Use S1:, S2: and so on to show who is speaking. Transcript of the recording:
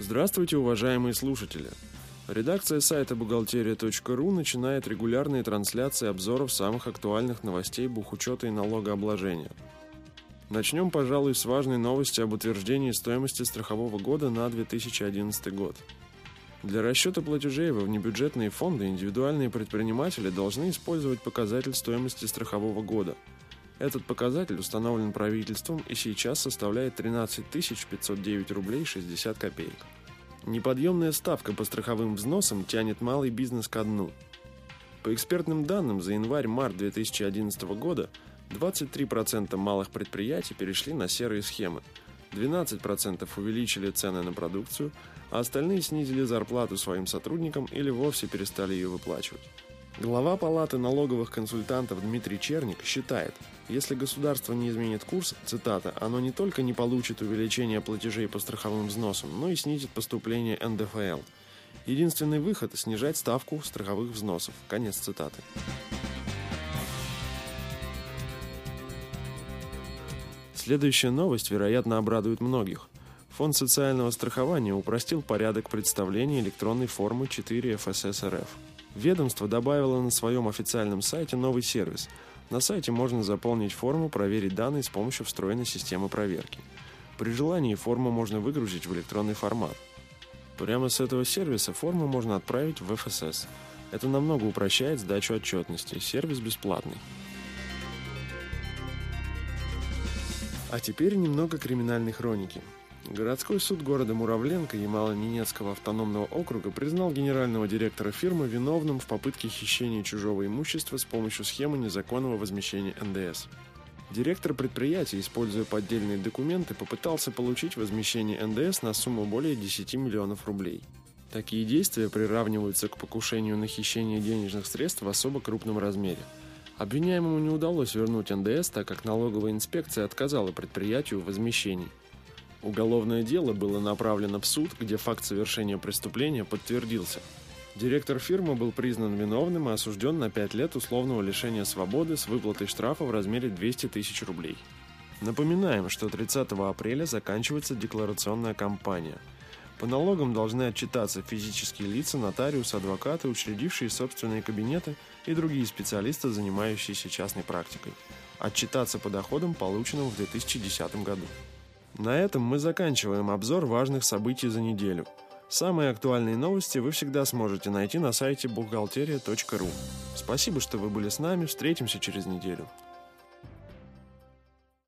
S1: Здравствуйте, уважаемые слушатели! Редакция сайта бухгалтерия.ру начинает регулярные трансляции обзоров самых актуальных новостей бухучета и налогообложения. Начнем, пожалуй, с важной новости об утверждении стоимости страхового года на 2011 год. Для расчета платежей во внебюджетные фонды индивидуальные предприниматели должны использовать показатель стоимости страхового года. Этот показатель установлен правительством и сейчас составляет 13 509 рублей 60 копеек. Неподъемная ставка по страховым взносам тянет малый бизнес ко дну. По экспертным данным, за январь-март 2011 года 23% малых предприятий перешли на серые схемы, 12% увеличили цены на продукцию, а остальные снизили зарплату своим сотрудникам или вовсе перестали ее выплачивать. Глава Палаты налоговых консультантов Дмитрий Черник считает, если государство не изменит курс, цитата, оно не только не получит увеличения платежей по страховым взносам, но и снизит поступление НДФЛ. Единственный выход – снижать ставку страховых взносов. Конец цитаты. Следующая новость, вероятно, обрадует многих. Фонд социального страхования упростил порядок представления электронной формы 4 ФСС РФ. Ведомство добавило на своем официальном сайте новый сервис. На сайте можно заполнить форму, проверить данные с помощью встроенной системы проверки. При желании форму можно выгрузить в электронный формат. Прямо с этого сервиса форму можно отправить в ФСС. Это намного упрощает сдачу отчетности. Сервис бесплатный. А теперь немного криминальной хроники. Городской суд города Муравленко Ямало-Ненецкого автономного округа признал генерального директора фирмы виновным в попытке хищения чужого имущества с помощью схемы незаконного возмещения НДС. Директор предприятия, используя поддельные документы, попытался получить возмещение НДС на сумму более 10 миллионов рублей. Такие действия приравниваются к покушению на хищение денежных средств в особо крупном размере – Обвиняемому не удалось вернуть НДС, так как налоговая инспекция отказала предприятию в возмещении. Уголовное дело было направлено в суд, где факт совершения преступления подтвердился. Директор фирмы был признан виновным и осужден на 5 лет условного лишения свободы с выплатой штрафа в размере 200 тысяч рублей. Напоминаем, что 30 апреля заканчивается декларационная кампания – по налогам должны отчитаться физические лица, нотариусы, адвокаты, учредившие собственные кабинеты и другие специалисты, занимающиеся частной практикой. Отчитаться по доходам, полученным в 2010 году. На этом мы заканчиваем обзор важных событий за неделю. Самые актуальные новости вы всегда сможете найти на сайте бухгалтерия.ру. Спасибо, что вы были с нами. Встретимся через неделю.